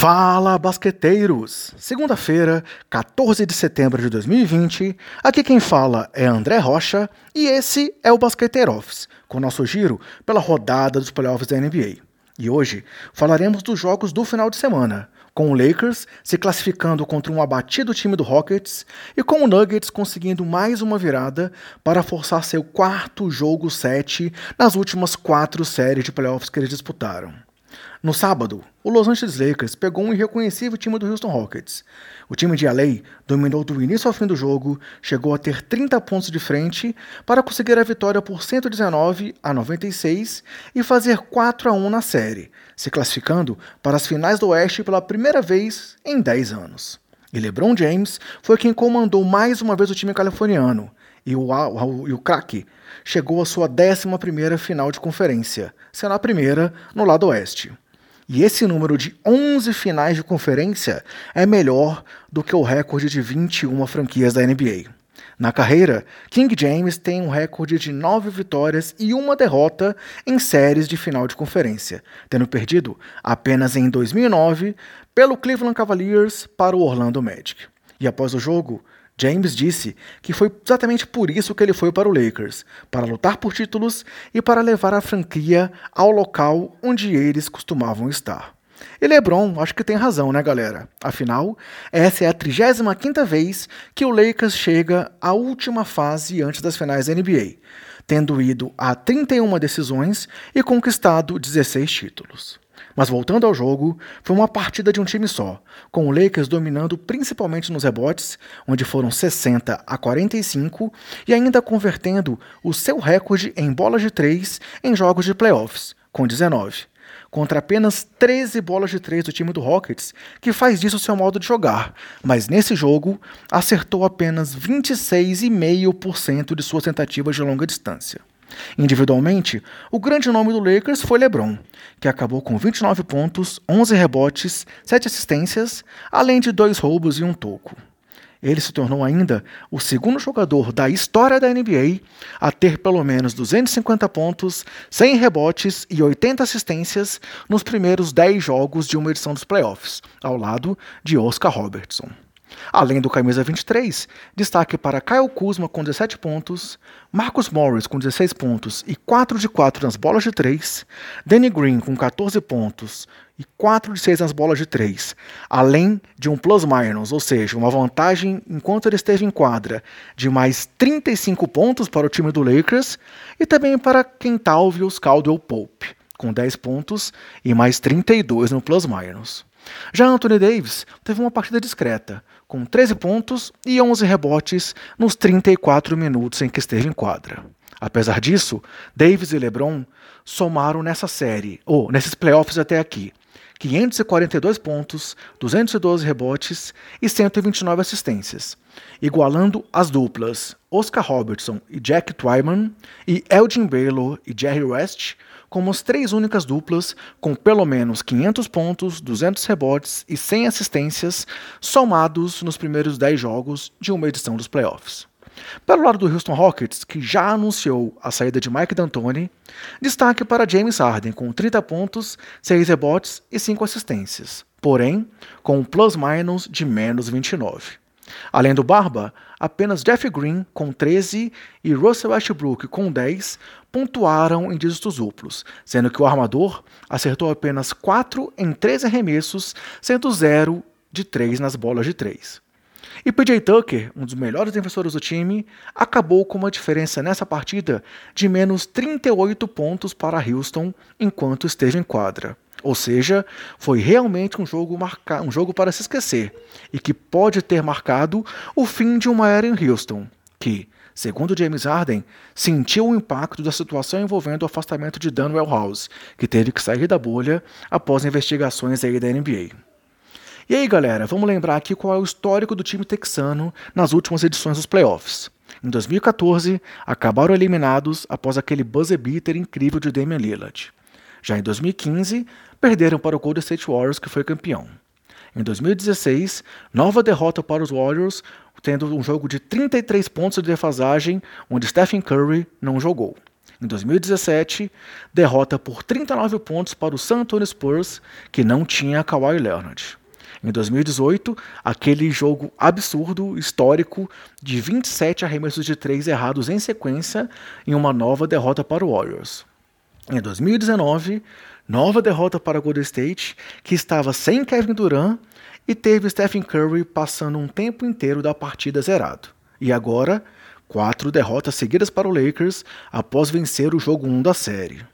Fala, basqueteiros! Segunda-feira, 14 de setembro de 2020. Aqui quem fala é André Rocha e esse é o Basqueteir Office, com nosso giro pela rodada dos playoffs da NBA. E hoje falaremos dos jogos do final de semana, com o Lakers se classificando contra um abatido time do Rockets e com o Nuggets conseguindo mais uma virada para forçar seu quarto jogo 7 nas últimas quatro séries de playoffs que eles disputaram. No sábado, o Los Angeles Lakers pegou um irreconhecível time do Houston Rockets. O time de LA dominou do início ao fim do jogo, chegou a ter 30 pontos de frente para conseguir a vitória por 119 a 96 e fazer 4 a 1 na série, se classificando para as finais do Oeste pela primeira vez em 10 anos. E LeBron James foi quem comandou mais uma vez o time californiano, e o, o, o craque chegou à sua 11 final de conferência, sendo a primeira no lado oeste. E esse número de 11 finais de conferência é melhor do que o recorde de 21 franquias da NBA. Na carreira, King James tem um recorde de 9 vitórias e uma derrota em séries de final de conferência, tendo perdido apenas em 2009 pelo Cleveland Cavaliers para o Orlando Magic. E após o jogo, James disse que foi exatamente por isso que ele foi para o Lakers, para lutar por títulos e para levar a franquia ao local onde eles costumavam estar. E LeBron, acho que tem razão, né, galera? Afinal, essa é a 35ª vez que o Lakers chega à última fase antes das finais da NBA, tendo ido a 31 decisões e conquistado 16 títulos. Mas voltando ao jogo, foi uma partida de um time só, com o Lakers dominando principalmente nos rebotes, onde foram 60 a 45, e ainda convertendo o seu recorde em bolas de três em jogos de playoffs, com 19, contra apenas 13 bolas de três do time do Rockets, que faz disso seu modo de jogar, mas nesse jogo acertou apenas 26,5% de suas tentativas de longa distância. Individualmente, o grande nome do Lakers foi LeBron, que acabou com 29 pontos, 11 rebotes, 7 assistências, além de dois roubos e um toco. Ele se tornou ainda o segundo jogador da história da NBA a ter pelo menos 250 pontos, 100 rebotes e 80 assistências nos primeiros 10 jogos de uma edição dos playoffs, ao lado de Oscar Robertson. Além do camisa 23, destaque para Kyle Kuzma com 17 pontos, Marcus Morris com 16 pontos e 4 de 4 nas bolas de 3, Danny Green com 14 pontos e 4 de 6 nas bolas de 3, além de um plus-minus, ou seja, uma vantagem enquanto ele esteve em quadra de mais 35 pontos para o time do Lakers e também para Kentavious Caldwell Pope, com 10 pontos e mais 32 no plus-minus. Já Anthony Davis teve uma partida discreta, com 13 pontos e 11 rebotes nos 34 minutos em que esteve em quadra. Apesar disso, Davis e LeBron somaram nessa série, ou nesses playoffs até aqui, 542 pontos, 212 rebotes e 129 assistências, igualando as duplas Oscar Robertson e Jack Twyman e Elgin Baylor e Jerry West como as três únicas duplas com pelo menos 500 pontos, 200 rebotes e 100 assistências somados nos primeiros 10 jogos de uma edição dos playoffs. Pelo lado do Houston Rockets, que já anunciou a saída de Mike D'Antoni, destaque para James Harden com 30 pontos, 6 rebotes e 5 assistências, porém com um plus-minus de menos 29. Além do Barba, apenas Jeff Green, com 13, e Russell Westbrook, com 10, pontuaram em dígitos duplos, sendo que o armador acertou apenas 4 em 13 arremessos, sendo 0 de 3 nas bolas de 3. E PJ Tucker, um dos melhores defensores do time, acabou com uma diferença nessa partida de menos 38 pontos para Houston enquanto esteve em quadra. Ou seja, foi realmente um jogo, marca... um jogo para se esquecer e que pode ter marcado o fim de uma era em Houston, que, segundo James Harden, sentiu o impacto da situação envolvendo o afastamento de Dan House, que teve que sair da bolha após investigações aí da NBA. E aí, galera, vamos lembrar aqui qual é o histórico do time texano nas últimas edições dos playoffs. Em 2014, acabaram eliminados após aquele buzzer beater incrível de Damian Lillard. Já em 2015, perderam para o Golden State Warriors, que foi campeão. Em 2016, nova derrota para os Warriors, tendo um jogo de 33 pontos de defasagem, onde Stephen Curry não jogou. Em 2017, derrota por 39 pontos para o San Antonio Spurs, que não tinha Kawhi Leonard. Em 2018, aquele jogo absurdo, histórico, de 27 arremessos de três errados em sequência, em uma nova derrota para o Warriors. Em 2019, nova derrota para Golden State, que estava sem Kevin Durant e teve Stephen Curry passando um tempo inteiro da partida zerado. E agora, quatro derrotas seguidas para o Lakers após vencer o jogo 1 da série.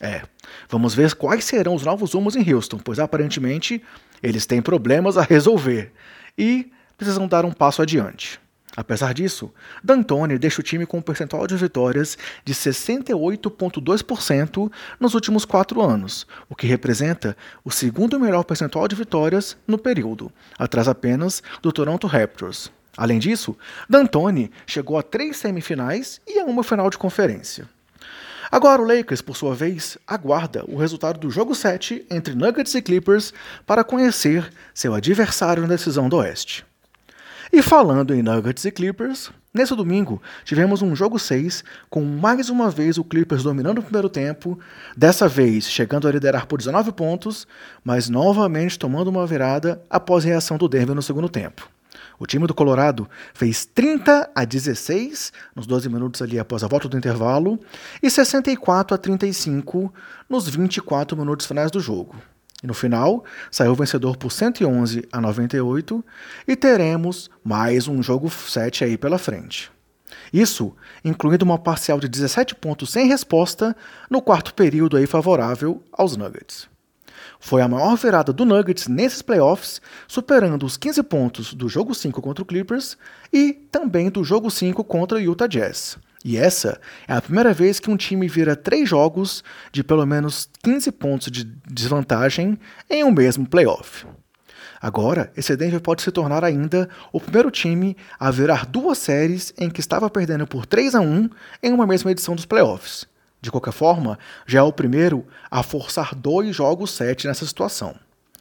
É, vamos ver quais serão os novos rumos em Houston, pois aparentemente eles têm problemas a resolver e precisam dar um passo adiante. Apesar disso, D'Antoni deixa o time com um percentual de vitórias de 68,2% nos últimos quatro anos, o que representa o segundo melhor percentual de vitórias no período, atrás apenas do Toronto Raptors. Além disso, D'Antoni chegou a três semifinais e a uma final de conferência. Agora o Lakers, por sua vez, aguarda o resultado do jogo 7 entre Nuggets e Clippers para conhecer seu adversário na decisão do Oeste. E falando em Nuggets e Clippers, nesse domingo tivemos um jogo 6 com mais uma vez o Clippers dominando o primeiro tempo, dessa vez chegando a liderar por 19 pontos, mas novamente tomando uma virada após a reação do Denver no segundo tempo. O time do Colorado fez 30 a 16 nos 12 minutos ali após a volta do intervalo e 64 a 35 nos 24 minutos finais do jogo. E no final, saiu vencedor por 111 a 98 e teremos mais um jogo 7 aí pela frente. Isso incluindo uma parcial de 17 pontos sem resposta no quarto período aí favorável aos Nuggets. Foi a maior virada do Nuggets nesses playoffs, superando os 15 pontos do jogo 5 contra o Clippers e também do jogo 5 contra o Utah Jazz. E essa é a primeira vez que um time vira três jogos de pelo menos 15 pontos de desvantagem em um mesmo playoff. Agora, esse Denver pode se tornar ainda o primeiro time a virar duas séries em que estava perdendo por 3 a 1 em uma mesma edição dos playoffs. De qualquer forma, já é o primeiro a forçar dois jogos sete nessa situação.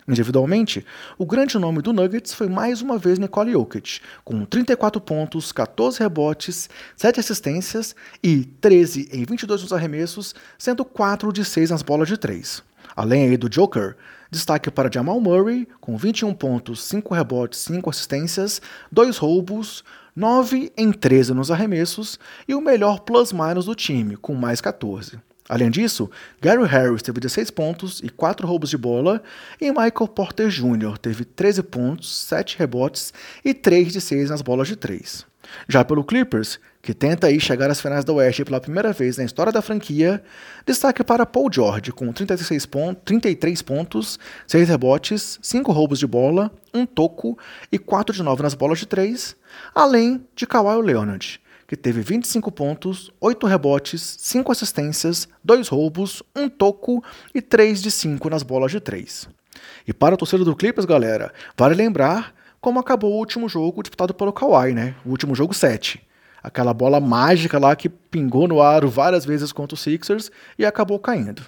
Individualmente, o grande nome do Nuggets foi mais uma vez Nicole Jokic, com 34 pontos, 14 rebotes, 7 assistências e 13 em 22 nos arremessos, sendo 4 de 6 nas bolas de 3. Além aí do Joker, destaque para Jamal Murray, com 21 pontos, 5 rebotes, 5 assistências, 2 roubos, 9 em 13 nos arremessos e o melhor plus-minus do time, com mais 14. Além disso, Gary Harris teve 16 pontos e 4 roubos de bola, e Michael Porter Jr. teve 13 pontos, 7 rebotes e 3 de 6 nas bolas de 3. Já pelo Clippers, que tenta aí chegar às finais da Oeste pela primeira vez na história da franquia, destaque para Paul George, com 36 pontos, 33 pontos, 6 rebotes, 5 roubos de bola, 1 toco e 4 de 9 nas bolas de 3, além de Kawhi Leonard, que teve 25 pontos, 8 rebotes, 5 assistências, 2 roubos, 1 toco e 3 de 5 nas bolas de 3. E para a torcida do Clippers, galera, vale lembrar como acabou o último jogo disputado pelo Kawhi, né? O último jogo 7. Aquela bola mágica lá que pingou no aro várias vezes contra os Sixers e acabou caindo.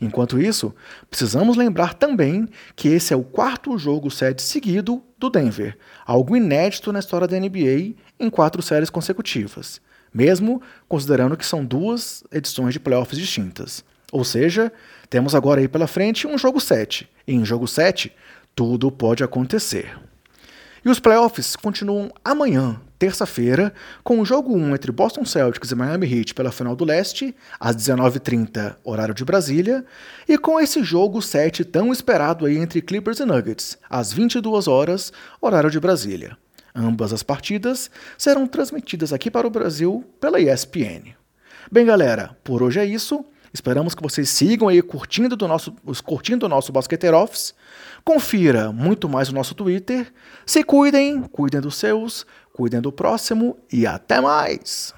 Enquanto isso, precisamos lembrar também que esse é o quarto jogo 7 seguido do Denver, algo inédito na história da NBA em quatro séries consecutivas, mesmo considerando que são duas edições de playoffs distintas. Ou seja, temos agora aí pela frente um jogo 7, e em jogo 7 tudo pode acontecer. E os playoffs continuam amanhã, terça-feira, com o jogo 1 entre Boston Celtics e Miami Heat pela final do leste, às 19h30, horário de Brasília, e com esse jogo 7 tão esperado aí entre Clippers e Nuggets, às 22 horas, horário de Brasília. Ambas as partidas serão transmitidas aqui para o Brasil pela ESPN. Bem, galera, por hoje é isso. Esperamos que vocês sigam aí curtindo do nosso, curtindo o nosso Basqueteiro Office. Confira muito mais o nosso Twitter. Se cuidem, cuidem dos seus, cuidem do próximo e até mais!